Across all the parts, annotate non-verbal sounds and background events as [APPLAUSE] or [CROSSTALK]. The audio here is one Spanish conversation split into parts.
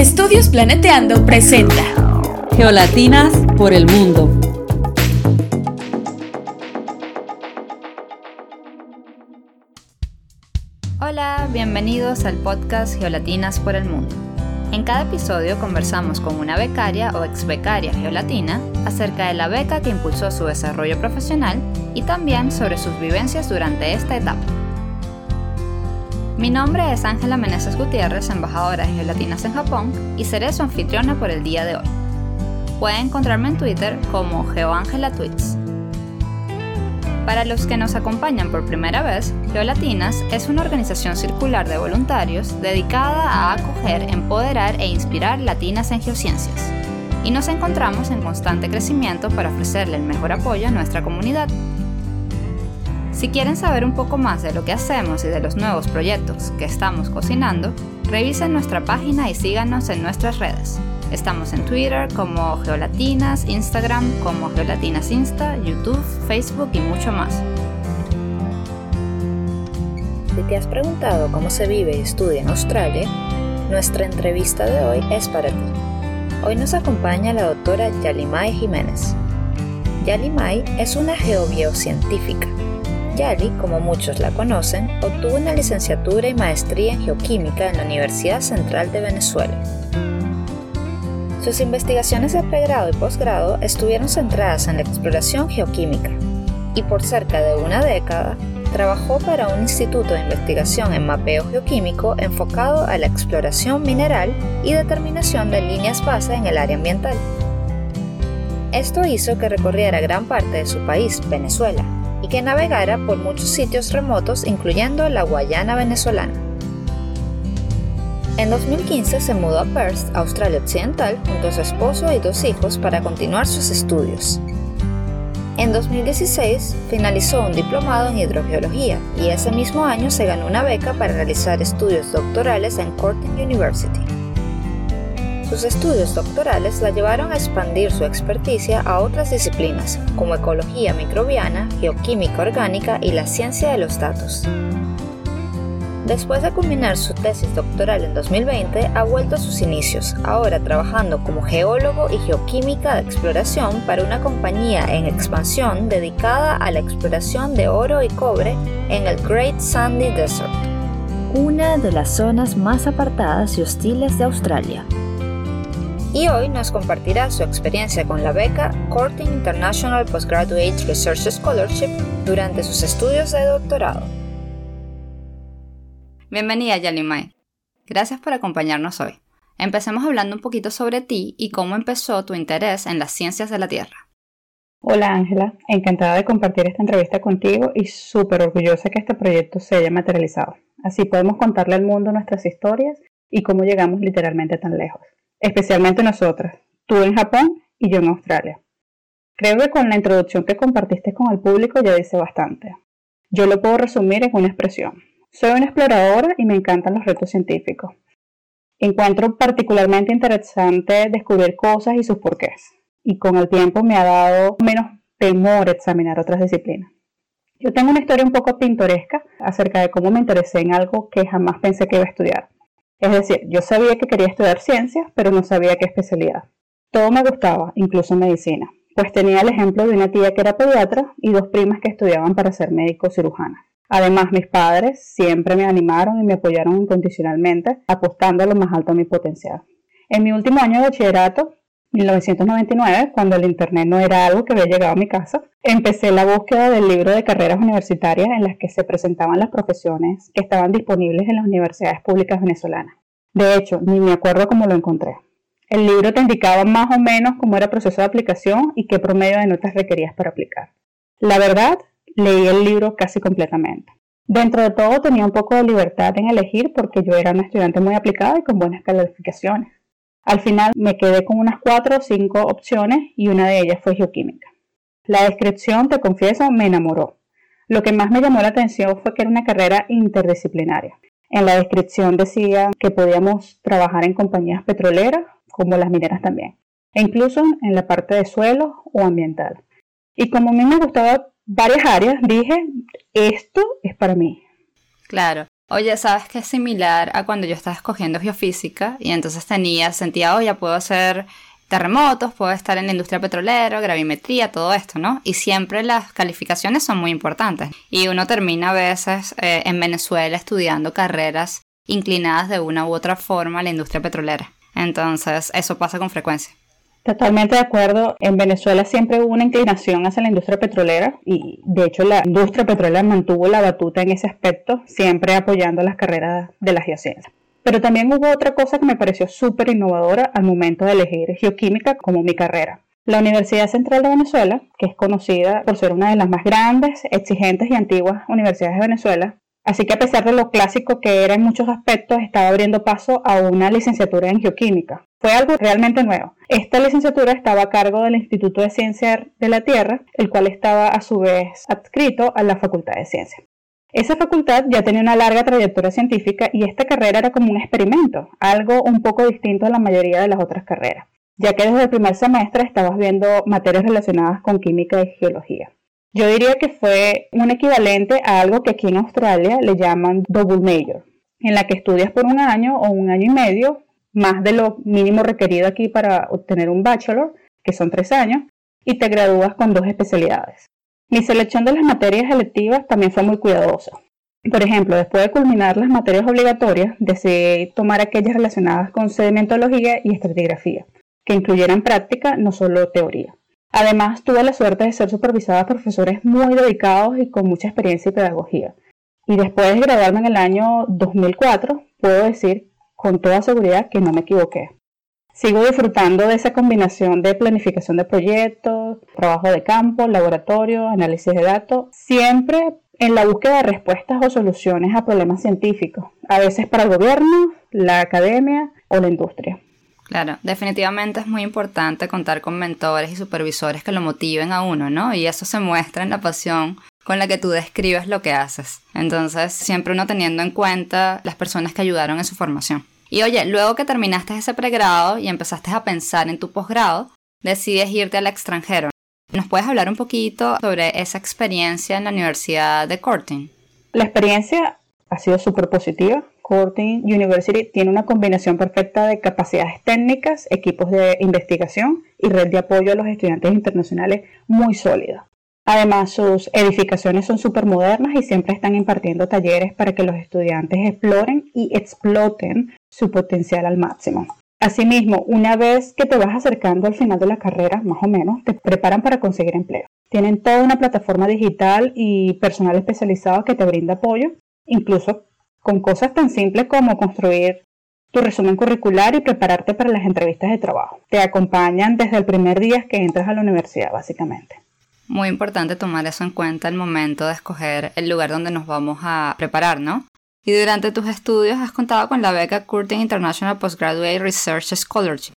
Estudios Planeteando presenta Geolatinas por el mundo. Hola, bienvenidos al podcast Geolatinas por el mundo. En cada episodio conversamos con una becaria o ex becaria geolatina acerca de la beca que impulsó su desarrollo profesional y también sobre sus vivencias durante esta etapa. Mi nombre es Ángela Meneses Gutiérrez, embajadora de Geolatinas en Japón, y seré su anfitriona por el día de hoy. Pueden encontrarme en Twitter como GeoAngelaTweets. Para los que nos acompañan por primera vez, Geolatinas es una organización circular de voluntarios dedicada a acoger, empoderar e inspirar latinas en geociencias. Y nos encontramos en constante crecimiento para ofrecerle el mejor apoyo a nuestra comunidad. Si quieren saber un poco más de lo que hacemos y de los nuevos proyectos que estamos cocinando, revisen nuestra página y síganos en nuestras redes. Estamos en Twitter como Geolatinas, Instagram como Geolatinas Insta, YouTube, Facebook y mucho más. Si te has preguntado cómo se vive y estudia en Australia, nuestra entrevista de hoy es para ti. Hoy nos acompaña la doctora Yalimay Jiménez. Yalimay es una geobiocientífica Yali, como muchos la conocen, obtuvo una licenciatura y maestría en geoquímica en la Universidad Central de Venezuela. Sus investigaciones de pregrado y posgrado estuvieron centradas en la exploración geoquímica y por cerca de una década trabajó para un instituto de investigación en mapeo geoquímico enfocado a la exploración mineral y determinación de líneas base en el área ambiental. Esto hizo que recorriera gran parte de su país, Venezuela, que navegara por muchos sitios remotos, incluyendo la Guayana venezolana. En 2015 se mudó a Perth, Australia Occidental, junto a su esposo y dos hijos para continuar sus estudios. En 2016 finalizó un diplomado en hidrogeología y ese mismo año se ganó una beca para realizar estudios doctorales en Curtin University. Sus estudios doctorales la llevaron a expandir su experticia a otras disciplinas, como ecología microbiana, geoquímica orgánica y la ciencia de los datos. Después de culminar su tesis doctoral en 2020, ha vuelto a sus inicios, ahora trabajando como geólogo y geoquímica de exploración para una compañía en expansión dedicada a la exploración de oro y cobre en el Great Sandy Desert, una de las zonas más apartadas y hostiles de Australia y hoy nos compartirá su experiencia con la beca Corting International Postgraduate Research Scholarship durante sus estudios de doctorado. Bienvenida Yalimay. Gracias por acompañarnos hoy. Empecemos hablando un poquito sobre ti y cómo empezó tu interés en las ciencias de la Tierra. Hola Ángela, encantada de compartir esta entrevista contigo y súper orgullosa que este proyecto se haya materializado. Así podemos contarle al mundo nuestras historias y cómo llegamos literalmente tan lejos especialmente nosotras, tú en Japón y yo en Australia. Creo que con la introducción que compartiste con el público ya dice bastante. Yo lo puedo resumir en una expresión. Soy una exploradora y me encantan los retos científicos. Encuentro particularmente interesante descubrir cosas y sus porqués, y con el tiempo me ha dado menos temor examinar otras disciplinas. Yo tengo una historia un poco pintoresca acerca de cómo me interesé en algo que jamás pensé que iba a estudiar. Es decir, yo sabía que quería estudiar ciencias, pero no sabía qué especialidad. Todo me gustaba, incluso medicina, pues tenía el ejemplo de una tía que era pediatra y dos primas que estudiaban para ser médico cirujana. Además, mis padres siempre me animaron y me apoyaron incondicionalmente, apostando a lo más alto de mi potencial. En mi último año de bachillerato, 1999, cuando el Internet no era algo que había llegado a mi casa, empecé la búsqueda del libro de carreras universitarias en las que se presentaban las profesiones que estaban disponibles en las universidades públicas venezolanas. De hecho, ni me acuerdo cómo lo encontré. El libro te indicaba más o menos cómo era el proceso de aplicación y qué promedio de notas requerías para aplicar. La verdad, leí el libro casi completamente. Dentro de todo tenía un poco de libertad en elegir porque yo era una estudiante muy aplicada y con buenas calificaciones. Al final me quedé con unas cuatro o cinco opciones y una de ellas fue geoquímica. La descripción, te confieso, me enamoró. Lo que más me llamó la atención fue que era una carrera interdisciplinaria. En la descripción decía que podíamos trabajar en compañías petroleras, como las mineras también, e incluso en la parte de suelo o ambiental. Y como a mí me gustaban varias áreas, dije, esto es para mí. Claro. Oye, ¿sabes qué es similar a cuando yo estaba escogiendo geofísica y entonces tenía, sentía, oh, ya puedo hacer terremotos, puedo estar en la industria petrolera, gravimetría, todo esto, ¿no? Y siempre las calificaciones son muy importantes. Y uno termina a veces eh, en Venezuela estudiando carreras inclinadas de una u otra forma a la industria petrolera. Entonces, eso pasa con frecuencia. Totalmente de acuerdo. En Venezuela siempre hubo una inclinación hacia la industria petrolera y de hecho la industria petrolera mantuvo la batuta en ese aspecto, siempre apoyando las carreras de la geociencia. Pero también hubo otra cosa que me pareció súper innovadora al momento de elegir geoquímica como mi carrera. La Universidad Central de Venezuela, que es conocida por ser una de las más grandes, exigentes y antiguas universidades de Venezuela, así que a pesar de lo clásico que era en muchos aspectos, estaba abriendo paso a una licenciatura en geoquímica. Fue algo realmente nuevo. Esta licenciatura estaba a cargo del Instituto de Ciencia de la Tierra, el cual estaba a su vez adscrito a la Facultad de Ciencias. Esa facultad ya tenía una larga trayectoria científica y esta carrera era como un experimento, algo un poco distinto a la mayoría de las otras carreras, ya que desde el primer semestre estabas viendo materias relacionadas con química y geología. Yo diría que fue un equivalente a algo que aquí en Australia le llaman double major, en la que estudias por un año o un año y medio, más de lo mínimo requerido aquí para obtener un bachelor, que son tres años, y te gradúas con dos especialidades. Mi selección de las materias electivas también fue muy cuidadosa. Por ejemplo, después de culminar las materias obligatorias, decidí tomar aquellas relacionadas con sedimentología y estratigrafía, que incluyeran práctica, no solo teoría. Además, tuve la suerte de ser supervisada por profesores muy dedicados y con mucha experiencia y pedagogía. Y después de graduarme en el año 2004, puedo decir con toda seguridad que no me equivoqué. Sigo disfrutando de esa combinación de planificación de proyectos, trabajo de campo, laboratorio, análisis de datos, siempre en la búsqueda de respuestas o soluciones a problemas científicos, a veces para el gobierno, la academia o la industria. Claro, definitivamente es muy importante contar con mentores y supervisores que lo motiven a uno, ¿no? Y eso se muestra en la pasión con la que tú describes lo que haces. Entonces, siempre uno teniendo en cuenta las personas que ayudaron en su formación. Y oye, luego que terminaste ese pregrado y empezaste a pensar en tu posgrado, decides irte al extranjero. ¿Nos puedes hablar un poquito sobre esa experiencia en la Universidad de Corting? La experiencia ha sido súper positiva. Corting University tiene una combinación perfecta de capacidades técnicas, equipos de investigación y red de apoyo a los estudiantes internacionales muy sólida. Además, sus edificaciones son súper modernas y siempre están impartiendo talleres para que los estudiantes exploren y exploten su potencial al máximo. Asimismo, una vez que te vas acercando al final de la carrera, más o menos, te preparan para conseguir empleo. Tienen toda una plataforma digital y personal especializado que te brinda apoyo, incluso con cosas tan simples como construir tu resumen curricular y prepararte para las entrevistas de trabajo. Te acompañan desde el primer día que entras a la universidad, básicamente. Muy importante tomar eso en cuenta al momento de escoger el lugar donde nos vamos a preparar, ¿no? Y durante tus estudios has contado con la beca Curtin International Postgraduate Research Scholarship.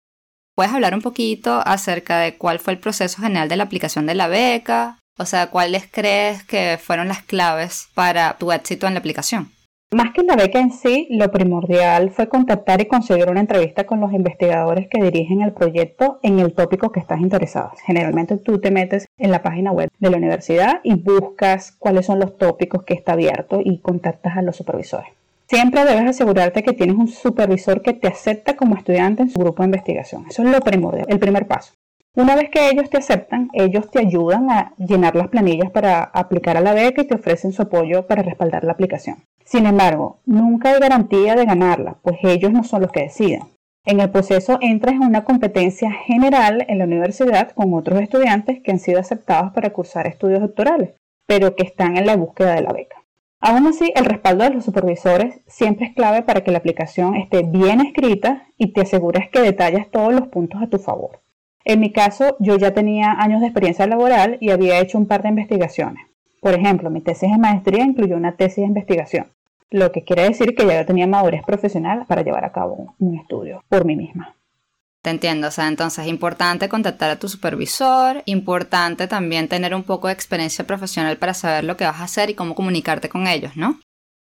¿Puedes hablar un poquito acerca de cuál fue el proceso general de la aplicación de la beca? O sea, ¿cuáles crees que fueron las claves para tu éxito en la aplicación? Más que la beca en sí, lo primordial fue contactar y conseguir una entrevista con los investigadores que dirigen el proyecto en el tópico que estás interesado. Generalmente tú te metes en la página web de la universidad y buscas cuáles son los tópicos que está abierto y contactas a los supervisores. Siempre debes asegurarte que tienes un supervisor que te acepta como estudiante en su grupo de investigación. Eso es lo primordial, el primer paso. Una vez que ellos te aceptan, ellos te ayudan a llenar las planillas para aplicar a la beca y te ofrecen su apoyo para respaldar la aplicación. Sin embargo, nunca hay garantía de ganarla, pues ellos no son los que deciden. En el proceso entras en una competencia general en la universidad con otros estudiantes que han sido aceptados para cursar estudios doctorales, pero que están en la búsqueda de la beca. Aún así, el respaldo de los supervisores siempre es clave para que la aplicación esté bien escrita y te asegures que detallas todos los puntos a tu favor. En mi caso, yo ya tenía años de experiencia laboral y había hecho un par de investigaciones. Por ejemplo, mi tesis de maestría incluyó una tesis de investigación lo que quiere decir que ya yo tenía madurez profesional para llevar a cabo un estudio por mí misma. Te entiendo, o sea, entonces es importante contactar a tu supervisor, importante también tener un poco de experiencia profesional para saber lo que vas a hacer y cómo comunicarte con ellos, ¿no?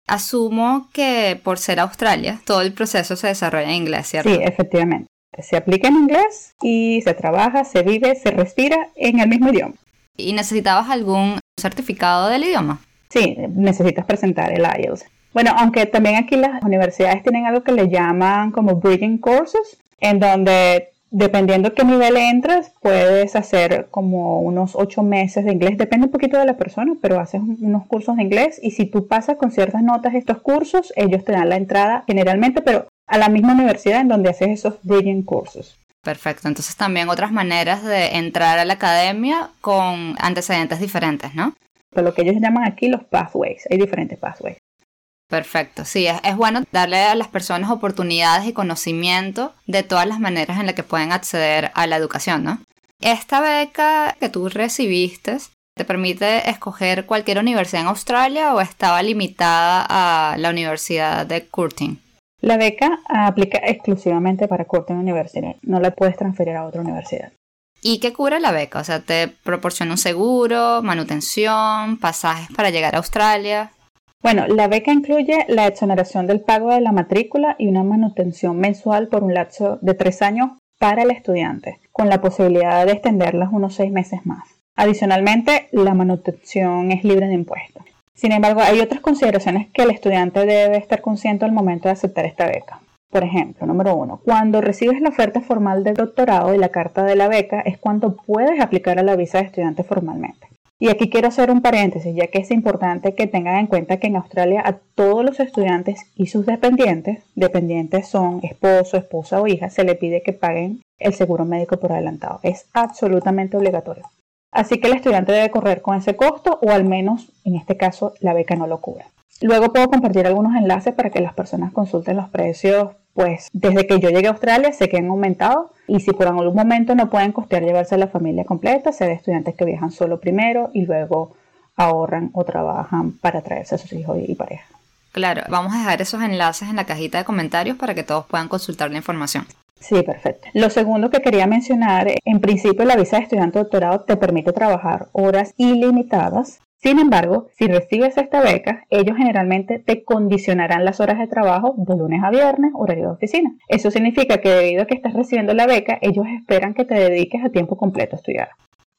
Asumo que por ser Australia, todo el proceso se desarrolla en inglés, ¿cierto? Sí, efectivamente. Se aplica en inglés y se trabaja, se vive, se respira en el mismo idioma. ¿Y necesitabas algún certificado del idioma? Sí, necesitas presentar el IELTS. Bueno, aunque también aquí las universidades tienen algo que le llaman como bridging courses, en donde dependiendo qué nivel entras, puedes hacer como unos ocho meses de inglés, depende un poquito de la persona, pero haces unos cursos de inglés y si tú pasas con ciertas notas estos cursos, ellos te dan la entrada generalmente, pero a la misma universidad en donde haces esos bridging courses. Perfecto, entonces también otras maneras de entrar a la academia con antecedentes diferentes, ¿no? Lo que ellos llaman aquí los pathways, hay diferentes pathways. Perfecto, sí, es, bueno darle a las personas oportunidades y conocimiento de todas las maneras en las que pueden acceder a la educación, ¿no? Esta beca que tú recibiste te permite escoger cualquier universidad en Australia o estaba limitada a la Universidad de Curtin. La beca aplica exclusivamente para Curtin University, no la puedes transferir a otra universidad. ¿Y qué cubre la beca? O sea, te proporciona un seguro, manutención, pasajes para llegar a Australia. Bueno, la beca incluye la exoneración del pago de la matrícula y una manutención mensual por un lapso de tres años para el estudiante, con la posibilidad de extenderlas unos seis meses más. Adicionalmente, la manutención es libre de impuestos. Sin embargo, hay otras consideraciones que el estudiante debe estar consciente al momento de aceptar esta beca. Por ejemplo, número uno, cuando recibes la oferta formal del doctorado y la carta de la beca es cuando puedes aplicar a la visa de estudiante formalmente. Y aquí quiero hacer un paréntesis, ya que es importante que tengan en cuenta que en Australia a todos los estudiantes y sus dependientes, dependientes son esposo, esposa o hija, se le pide que paguen el seguro médico por adelantado. Es absolutamente obligatorio. Así que el estudiante debe correr con ese costo o al menos en este caso la beca no lo cubre. Luego puedo compartir algunos enlaces para que las personas consulten los precios pues desde que yo llegué a Australia sé que han aumentado y si por algún momento no pueden costear llevarse a la familia completa, sé de estudiantes que viajan solo primero y luego ahorran o trabajan para traerse a sus hijos y pareja. Claro, vamos a dejar esos enlaces en la cajita de comentarios para que todos puedan consultar la información. Sí, perfecto. Lo segundo que quería mencionar, en principio la visa de estudiante doctorado te permite trabajar horas ilimitadas sin embargo, si recibes esta beca, ellos generalmente te condicionarán las horas de trabajo de lunes a viernes, horario de oficina. Eso significa que debido a que estás recibiendo la beca, ellos esperan que te dediques a tiempo completo a estudiar.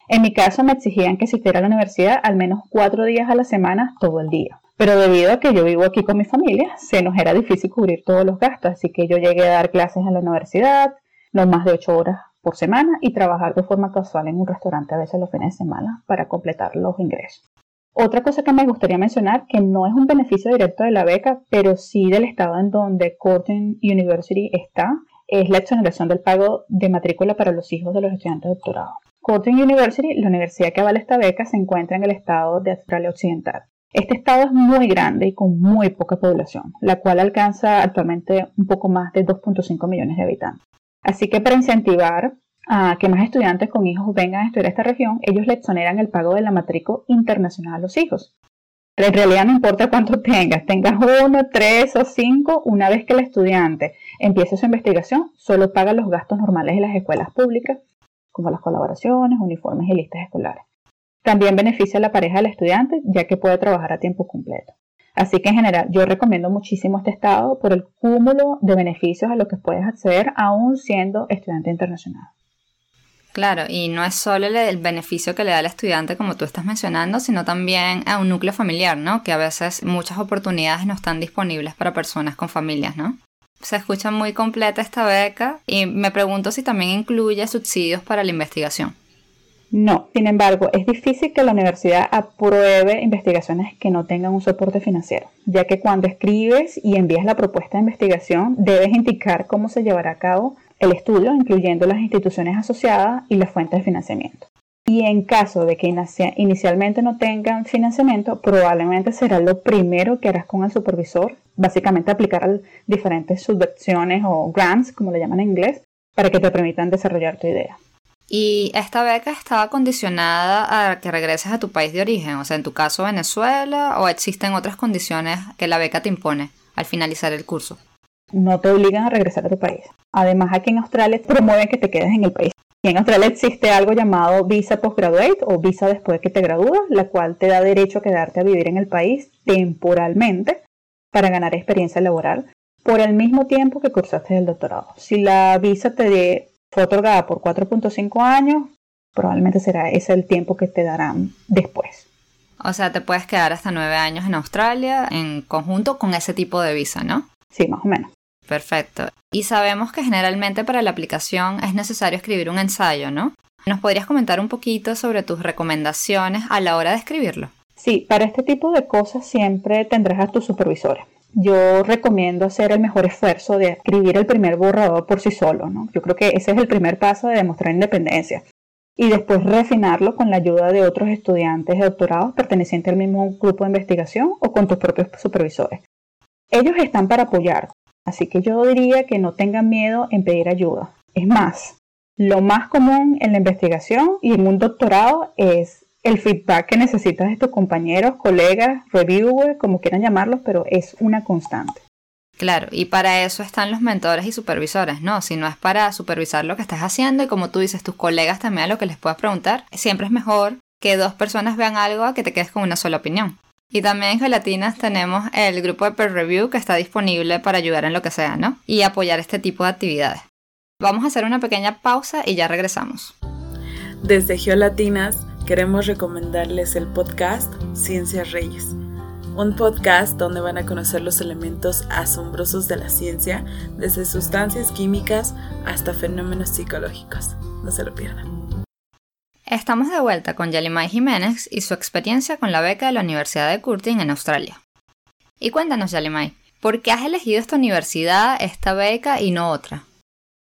En mi caso me exigían que asistiera a la universidad al menos cuatro días a la semana todo el día. Pero debido a que yo vivo aquí con mi familia, se nos era difícil cubrir todos los gastos, así que yo llegué a dar clases en la universidad, no más de ocho horas por semana y trabajar de forma casual en un restaurante a veces los fines de semana para completar los ingresos. Otra cosa que me gustaría mencionar, que no es un beneficio directo de la beca, pero sí del estado en donde Corton University está, es la exoneración del pago de matrícula para los hijos de los estudiantes de doctorado. Corton University, la universidad que avala esta beca, se encuentra en el estado de Australia Occidental. Este estado es muy grande y con muy poca población, la cual alcanza actualmente un poco más de 2.5 millones de habitantes. Así que para incentivar a que más estudiantes con hijos vengan a estudiar esta región, ellos le exoneran el pago de la matrícula internacional a los hijos. En realidad no importa cuánto tengas, tengas uno, tres o cinco, una vez que el estudiante empiece su investigación, solo paga los gastos normales de las escuelas públicas, como las colaboraciones, uniformes y listas escolares. También beneficia a la pareja del estudiante, ya que puede trabajar a tiempo completo. Así que en general yo recomiendo muchísimo este estado por el cúmulo de beneficios a los que puedes acceder aún siendo estudiante internacional. Claro, y no es solo el beneficio que le da al estudiante, como tú estás mencionando, sino también a un núcleo familiar, ¿no? Que a veces muchas oportunidades no están disponibles para personas con familias, ¿no? Se escucha muy completa esta beca y me pregunto si también incluye subsidios para la investigación. No, sin embargo, es difícil que la universidad apruebe investigaciones que no tengan un soporte financiero, ya que cuando escribes y envías la propuesta de investigación debes indicar cómo se llevará a cabo el estudio, incluyendo las instituciones asociadas y las fuentes de financiamiento. Y en caso de que inicialmente no tengan financiamiento, probablemente será lo primero que harás con el supervisor, básicamente aplicar diferentes subvenciones o grants, como le llaman en inglés, para que te permitan desarrollar tu idea. ¿Y esta beca estaba condicionada a que regreses a tu país de origen? O sea, en tu caso Venezuela, o existen otras condiciones que la beca te impone al finalizar el curso? No te obligan a regresar a tu país. Además, aquí en Australia promueven que te quedes en el país. Y en Australia existe algo llamado visa postgraduate o visa después de que te gradúas, la cual te da derecho a quedarte a vivir en el país temporalmente para ganar experiencia laboral por el mismo tiempo que cursaste el doctorado. Si la visa te fue otorgada por 4.5 años, probablemente será ese el tiempo que te darán después. O sea, te puedes quedar hasta nueve años en Australia en conjunto con ese tipo de visa, ¿no? Sí, más o menos. Perfecto. Y sabemos que generalmente para la aplicación es necesario escribir un ensayo, ¿no? ¿Nos podrías comentar un poquito sobre tus recomendaciones a la hora de escribirlo? Sí, para este tipo de cosas siempre tendrás a tus supervisores. Yo recomiendo hacer el mejor esfuerzo de escribir el primer borrador por sí solo, ¿no? Yo creo que ese es el primer paso de demostrar independencia. Y después refinarlo con la ayuda de otros estudiantes de doctorado pertenecientes al mismo grupo de investigación o con tus propios supervisores. Ellos están para apoyar, así que yo diría que no tengan miedo en pedir ayuda. Es más, lo más común en la investigación y en un doctorado es el feedback que necesitas de tus compañeros, colegas, reviewers, como quieran llamarlos, pero es una constante. Claro, y para eso están los mentores y supervisores, ¿no? Si no es para supervisar lo que estás haciendo y como tú dices, tus colegas también a lo que les puedas preguntar, siempre es mejor que dos personas vean algo a que te quedes con una sola opinión. Y también en Gelatinas tenemos el grupo de peer review que está disponible para ayudar en lo que sea, ¿no? Y apoyar este tipo de actividades. Vamos a hacer una pequeña pausa y ya regresamos. Desde Geolatinas queremos recomendarles el podcast Ciencias Reyes, un podcast donde van a conocer los elementos asombrosos de la ciencia, desde sustancias químicas hasta fenómenos psicológicos. No se lo pierdan. Estamos de vuelta con Yalimay Jiménez y su experiencia con la beca de la Universidad de Curtin en Australia. Y cuéntanos, Yalimay, ¿por qué has elegido esta universidad, esta beca y no otra?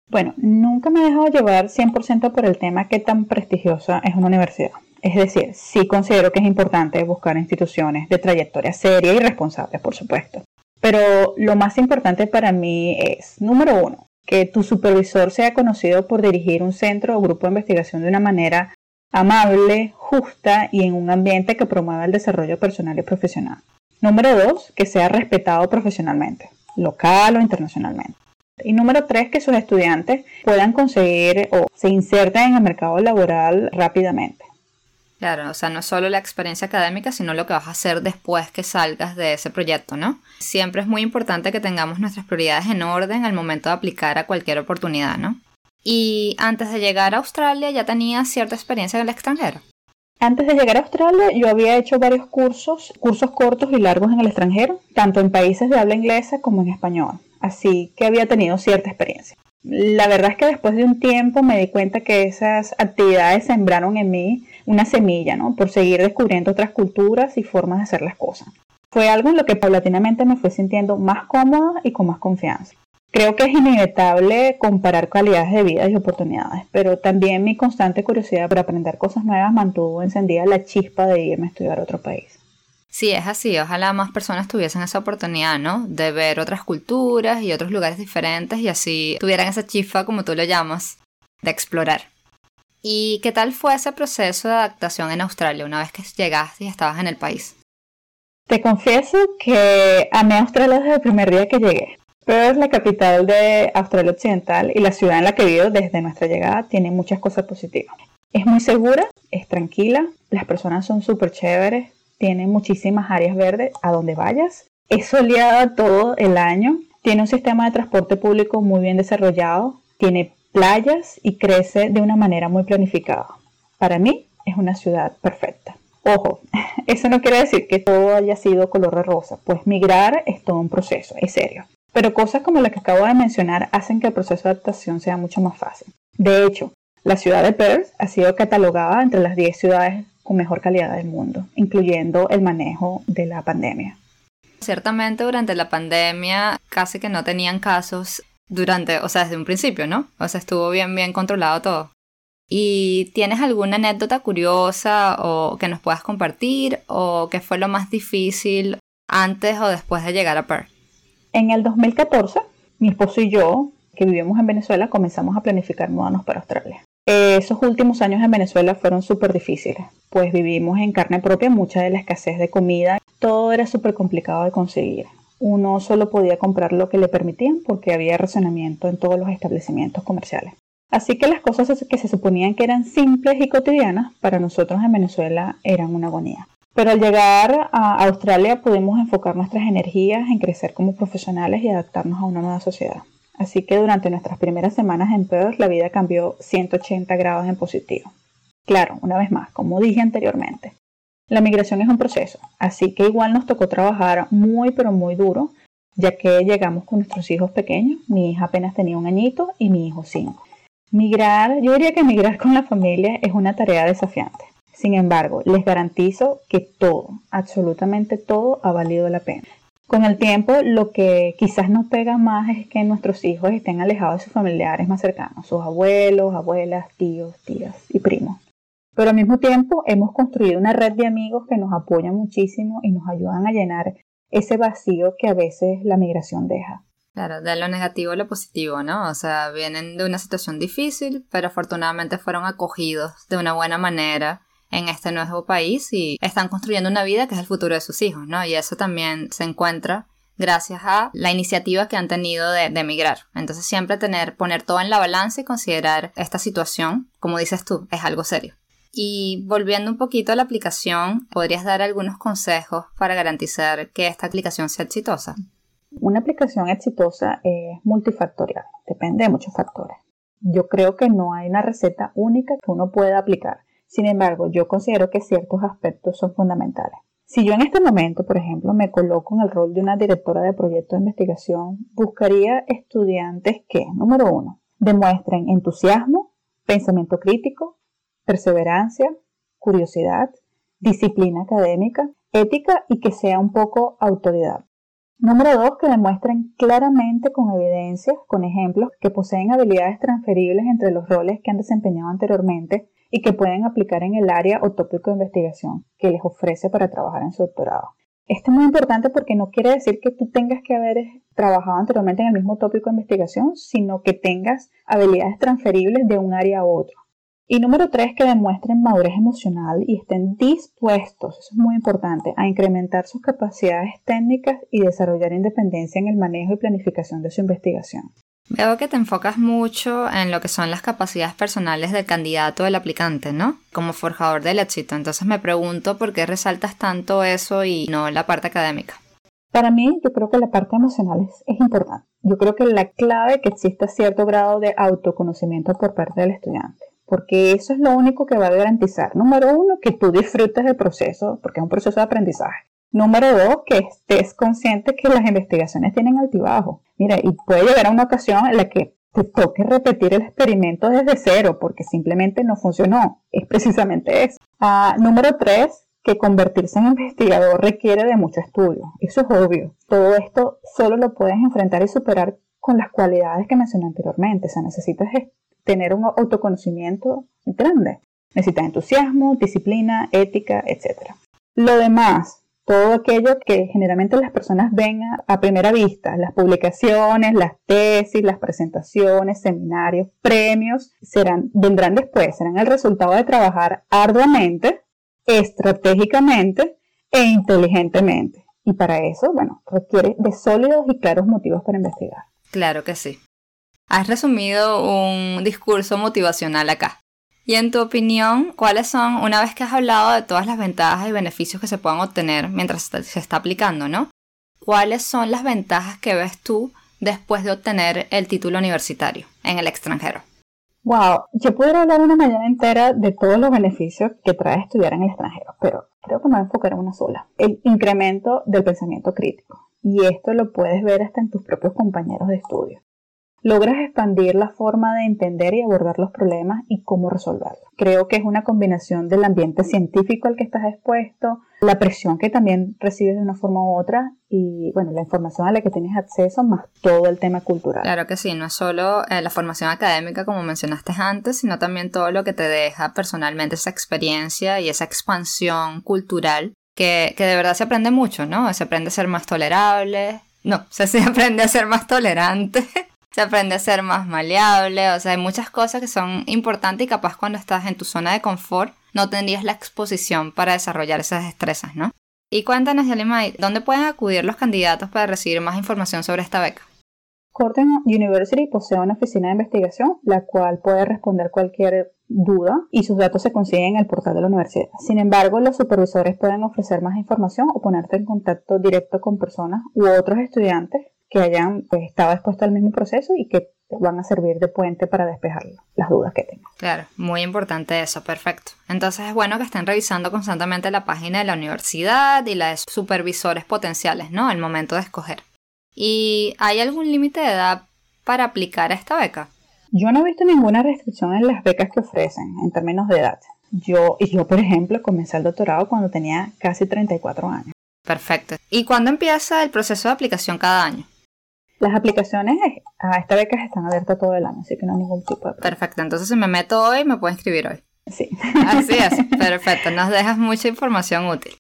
Bueno, nunca me he dejado llevar 100% por el tema qué tan prestigiosa es una universidad. Es decir, sí considero que es importante buscar instituciones de trayectoria seria y responsable, por supuesto. Pero lo más importante para mí es, número uno, que tu supervisor sea conocido por dirigir un centro o grupo de investigación de una manera amable, justa y en un ambiente que promueva el desarrollo personal y profesional. Número dos, que sea respetado profesionalmente, local o internacionalmente. Y número tres, que sus estudiantes puedan conseguir o se inserten en el mercado laboral rápidamente. Claro, o sea, no solo la experiencia académica, sino lo que vas a hacer después que salgas de ese proyecto, ¿no? Siempre es muy importante que tengamos nuestras prioridades en orden al momento de aplicar a cualquier oportunidad, ¿no? Y antes de llegar a Australia ya tenía cierta experiencia en el extranjero. Antes de llegar a Australia yo había hecho varios cursos, cursos cortos y largos en el extranjero, tanto en países de habla inglesa como en español así que había tenido cierta experiencia. La verdad es que después de un tiempo me di cuenta que esas actividades sembraron en mí una semilla, ¿no? Por seguir descubriendo otras culturas y formas de hacer las cosas. Fue algo en lo que paulatinamente me fui sintiendo más cómoda y con más confianza. Creo que es inevitable comparar calidades de vida y oportunidades, pero también mi constante curiosidad por aprender cosas nuevas mantuvo encendida la chispa de irme a estudiar a otro país. Sí, es así. Ojalá más personas tuviesen esa oportunidad, ¿no? De ver otras culturas y otros lugares diferentes y así tuvieran esa chifa, como tú lo llamas, de explorar. ¿Y qué tal fue ese proceso de adaptación en Australia una vez que llegaste y estabas en el país? Te confieso que amé Australia desde el primer día que llegué. Pero es la capital de Australia Occidental y la ciudad en la que vivo desde nuestra llegada tiene muchas cosas positivas. Es muy segura, es tranquila, las personas son súper chéveres, tiene muchísimas áreas verdes a donde vayas. Es soleada todo el año. Tiene un sistema de transporte público muy bien desarrollado. Tiene playas y crece de una manera muy planificada. Para mí es una ciudad perfecta. Ojo, [LAUGHS] eso no quiere decir que todo haya sido color de rosa, pues migrar es todo un proceso, es serio. Pero cosas como las que acabo de mencionar hacen que el proceso de adaptación sea mucho más fácil. De hecho, la ciudad de Perth ha sido catalogada entre las 10 ciudades con mejor calidad del mundo, incluyendo el manejo de la pandemia. Ciertamente durante la pandemia casi que no tenían casos durante, o sea, desde un principio, ¿no? O sea, estuvo bien, bien controlado todo. ¿Y tienes alguna anécdota curiosa o que nos puedas compartir o qué fue lo más difícil antes o después de llegar a Perth? En el 2014, mi esposo y yo, que vivimos en Venezuela, comenzamos a planificar mudarnos para Australia. Esos últimos años en Venezuela fueron súper difíciles, pues vivimos en carne propia mucha de la escasez de comida. Todo era súper complicado de conseguir. Uno solo podía comprar lo que le permitían porque había racionamiento en todos los establecimientos comerciales. Así que las cosas que se suponían que eran simples y cotidianas, para nosotros en Venezuela eran una agonía. Pero al llegar a Australia pudimos enfocar nuestras energías en crecer como profesionales y adaptarnos a una nueva sociedad. Así que durante nuestras primeras semanas en Perth la vida cambió 180 grados en positivo. Claro, una vez más, como dije anteriormente, La migración es un proceso, así que igual nos tocó trabajar muy pero muy duro, ya que llegamos con nuestros hijos pequeños. Mi hija apenas tenía un añito y mi hijo cinco. Migrar, yo diría que migrar con la familia es una tarea desafiante. Sin embargo, les garantizo que todo, absolutamente todo, ha valido la pena. Con el tiempo, lo que quizás nos pega más es que nuestros hijos estén alejados de sus familiares más cercanos, sus abuelos, abuelas, tíos, tías y primos. Pero al mismo tiempo hemos construido una red de amigos que nos apoyan muchísimo y nos ayudan a llenar ese vacío que a veces la migración deja. Claro, de lo negativo a lo positivo, ¿no? O sea, vienen de una situación difícil, pero afortunadamente fueron acogidos de una buena manera en este nuevo país y están construyendo una vida que es el futuro de sus hijos, ¿no? Y eso también se encuentra gracias a la iniciativa que han tenido de, de, emigrar. Entonces siempre tener, poner todo en la balanza y considerar esta situación, como dices tú, es algo serio. Y volviendo un poquito a la aplicación, ¿podrías dar algunos consejos para garantizar que esta aplicación sea exitosa? Una aplicación exitosa es multifactorial, depende de muchos factores. Yo creo que no hay una receta única que uno pueda aplicar. Sin embargo, yo considero que ciertos aspectos son fundamentales. Si yo en este momento, por ejemplo, me coloco en el rol de una directora de proyecto de investigación, buscaría estudiantes que, número uno, demuestren entusiasmo, pensamiento crítico, perseverancia, curiosidad, disciplina académica, ética y que sea un poco autoridad. Número dos, que demuestren claramente con evidencias, con ejemplos, que poseen habilidades transferibles entre los roles que han desempeñado anteriormente y que pueden aplicar en el área o tópico de investigación que les ofrece para trabajar en su doctorado. Esto es muy importante porque no quiere decir que tú tengas que haber trabajado anteriormente en el mismo tópico de investigación, sino que tengas habilidades transferibles de un área a otro. Y número tres, que demuestren madurez emocional y estén dispuestos, eso es muy importante, a incrementar sus capacidades técnicas y desarrollar independencia en el manejo y planificación de su investigación. Veo que te enfocas mucho en lo que son las capacidades personales del candidato del aplicante, ¿no? Como forjador del éxito. Entonces me pregunto por qué resaltas tanto eso y no la parte académica. Para mí, yo creo que la parte emocional es, es importante. Yo creo que la clave que exista cierto grado de autoconocimiento por parte del estudiante porque eso es lo único que va a garantizar, número uno, que tú disfrutes del proceso, porque es un proceso de aprendizaje. Número dos, que estés consciente que las investigaciones tienen altibajo. Mira, y puede llegar a una ocasión en la que te toque repetir el experimento desde cero porque simplemente no funcionó. Es precisamente eso. Ah, número tres, que convertirse en investigador requiere de mucho estudio. Eso es obvio. Todo esto solo lo puedes enfrentar y superar con las cualidades que mencioné anteriormente. O sea, necesitas tener un autoconocimiento grande. Necesitas entusiasmo, disciplina, ética, etc. Lo demás, todo aquello que generalmente las personas ven a, primera vista, las publicaciones, las tesis, las presentaciones, seminarios, premios, serán, vendrán después, serán el resultado de trabajar arduamente, estratégicamente e inteligentemente. Y para eso, bueno, requiere de sólidos y claros motivos para investigar. Claro que sí. Has resumido un discurso motivacional acá. Y en tu opinión, ¿cuáles son, una vez que has hablado de todas las ventajas y beneficios que se puedan obtener mientras se está aplicando, ¿no? ¿Cuáles son las ventajas que ves tú después de obtener el título universitario en el extranjero? Wow, yo pudiera hablar una mañana entera de todos los beneficios que trae estudiar en el extranjero, pero creo que me voy a enfocar en una sola. El incremento del pensamiento crítico. Y esto lo puedes ver hasta en tus propios compañeros de estudio logras expandir la forma de entender y abordar los problemas y cómo resolverlos. Creo que es una combinación del ambiente científico al que estás expuesto, la presión que también recibes de una forma u otra y bueno, la información a la que tienes acceso más todo el tema cultural. Claro que sí, no es solo eh, la formación académica como mencionaste antes, sino también todo lo que te deja personalmente esa experiencia y esa expansión cultural que, que de verdad se aprende mucho, ¿no? Se aprende a ser más tolerable, no, [LAUGHS] se aprende a ser más tolerante se aprende a ser más maleable, o sea, hay muchas cosas que son importantes y capaz cuando estás en tu zona de confort no tendrías la exposición para desarrollar esas destrezas, ¿no? Y cuéntanos, Yalimay, ¿dónde pueden acudir los candidatos para recibir más información sobre esta beca? Corten University posee una oficina de investigación, la cual puede responder cualquier duda y sus datos se consiguen en el portal de la universidad. Sin embargo, los supervisores pueden ofrecer más información o ponerte en contacto directo con personas u otros estudiantes que hayan pues, estado expuestos al mismo proceso y que van a servir de puente para despejar las dudas que tengan. Claro, muy importante eso, perfecto. Entonces es bueno que estén revisando constantemente la página de la universidad y la de supervisores potenciales, ¿no? Al momento de escoger. ¿Y hay algún límite de edad para aplicar a esta beca? Yo no he visto ninguna restricción en las becas que ofrecen en términos de edad. Yo, y yo, por ejemplo, comencé el doctorado cuando tenía casi 34 años. Perfecto. ¿Y cuándo empieza el proceso de aplicación cada año? Las aplicaciones a esta beca están abiertas todo el año, así que no hay ningún tipo de problema. Perfecto, entonces si me meto hoy, me puedo inscribir hoy. Sí. Así es, [LAUGHS] perfecto, nos dejas mucha información útil.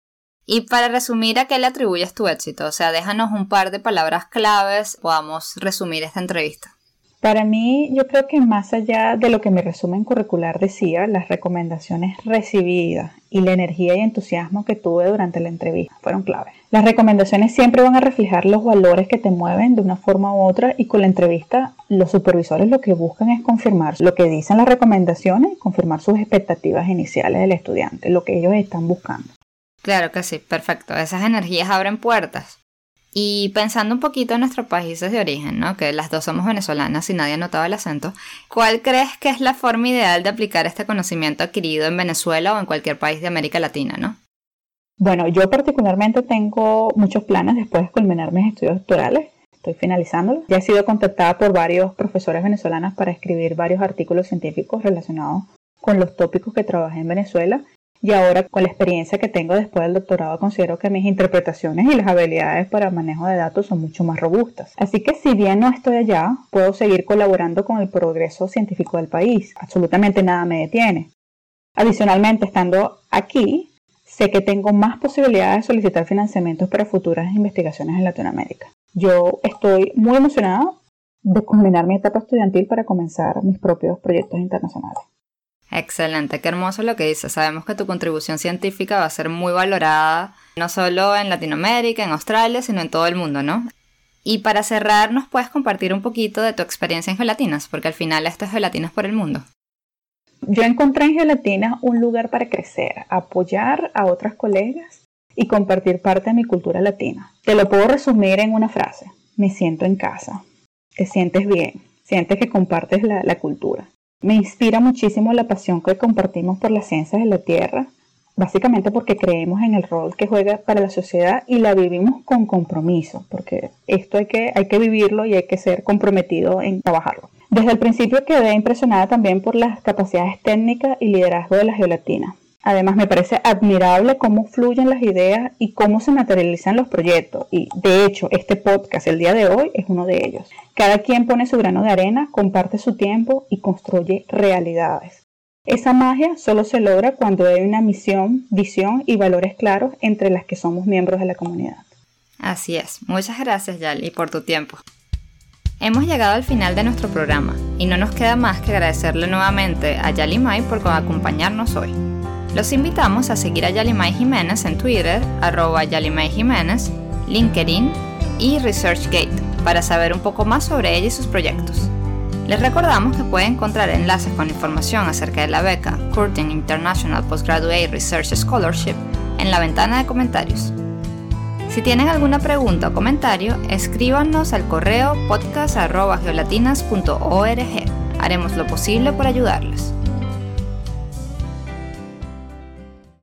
Y para resumir, ¿a qué le atribuyes tu éxito? O sea, déjanos un par de palabras claves, podamos resumir esta entrevista. Para mí, yo creo que más allá de lo que mi resumen curricular decía, las recomendaciones recibidas y la energía y entusiasmo que tuve durante la entrevista fueron clave. Las recomendaciones siempre van a reflejar los valores que te mueven de una forma u otra y con la entrevista los supervisores lo que buscan es confirmar lo que dicen las recomendaciones, confirmar sus expectativas iniciales del estudiante, lo que ellos están buscando. Claro que sí, perfecto. Esas energías abren puertas. Y pensando un poquito en nuestros países de origen, ¿no? que las dos somos venezolanas y nadie ha notado el acento, ¿cuál crees que es la forma ideal de aplicar este conocimiento adquirido en Venezuela o en cualquier país de América Latina? ¿no? Bueno, yo particularmente tengo muchos planes después de culminar mis estudios doctorales. Estoy finalizándolos. Ya he sido contactada por varios profesores venezolanos para escribir varios artículos científicos relacionados con los tópicos que trabajé en Venezuela y ahora con la experiencia que tengo después del doctorado considero que mis interpretaciones y las habilidades para manejo de datos son mucho más robustas. Así que si bien no estoy allá, puedo seguir colaborando con el progreso científico del país. Absolutamente nada me detiene. Adicionalmente, estando aquí, sé que tengo más posibilidades de solicitar financiamientos para futuras investigaciones en Latinoamérica. Yo estoy muy emocionada de culminar mi etapa estudiantil para comenzar mis propios proyectos internacionales. Excelente, qué hermoso lo que dices. Sabemos que tu contribución científica va a ser muy valorada, no solo en Latinoamérica, en Australia, sino en todo el mundo, ¿no? Y para cerrar, ¿nos puedes compartir un poquito de tu experiencia en gelatinas? Porque al final esto es gelatinas por el mundo. Yo encontré en gelatinas un lugar para crecer, apoyar a otras colegas y compartir parte de mi cultura latina. Te lo puedo resumir en una frase. Me siento en casa. Te sientes bien. Sientes que compartes la, la cultura. Me inspira muchísimo la pasión que compartimos por las ciencias de la Tierra, básicamente porque creemos en el rol que juega para la sociedad y la vivimos con compromiso, porque esto hay que, hay que vivirlo y hay que ser comprometido en trabajarlo. Desde el principio quedé impresionada también por las capacidades técnicas y liderazgo de la geolatina. Además, me parece admirable cómo fluyen las ideas y cómo se materializan los proyectos. Y de hecho, este podcast, el día de hoy, es uno de ellos. Cada quien pone su grano de arena, comparte su tiempo y construye realidades. Esa magia solo se logra cuando hay una misión, visión y valores claros entre las que somos miembros de la comunidad. Así es. Muchas gracias, Yali, por tu tiempo. Hemos llegado al final de nuestro programa y no nos queda más que agradecerle nuevamente a Yali Mai por acompañarnos hoy. Los invitamos a seguir a Yalimay Jiménez en Twitter, arroba Yalimay Jiménez, LinkedIn y ResearchGate para saber un poco más sobre ella y sus proyectos. Les recordamos que pueden encontrar enlaces con información acerca de la beca Curtin International Postgraduate Research Scholarship en la ventana de comentarios. Si tienen alguna pregunta o comentario, escríbanos al correo podcast.geolatinas.org. Haremos lo posible por ayudarles.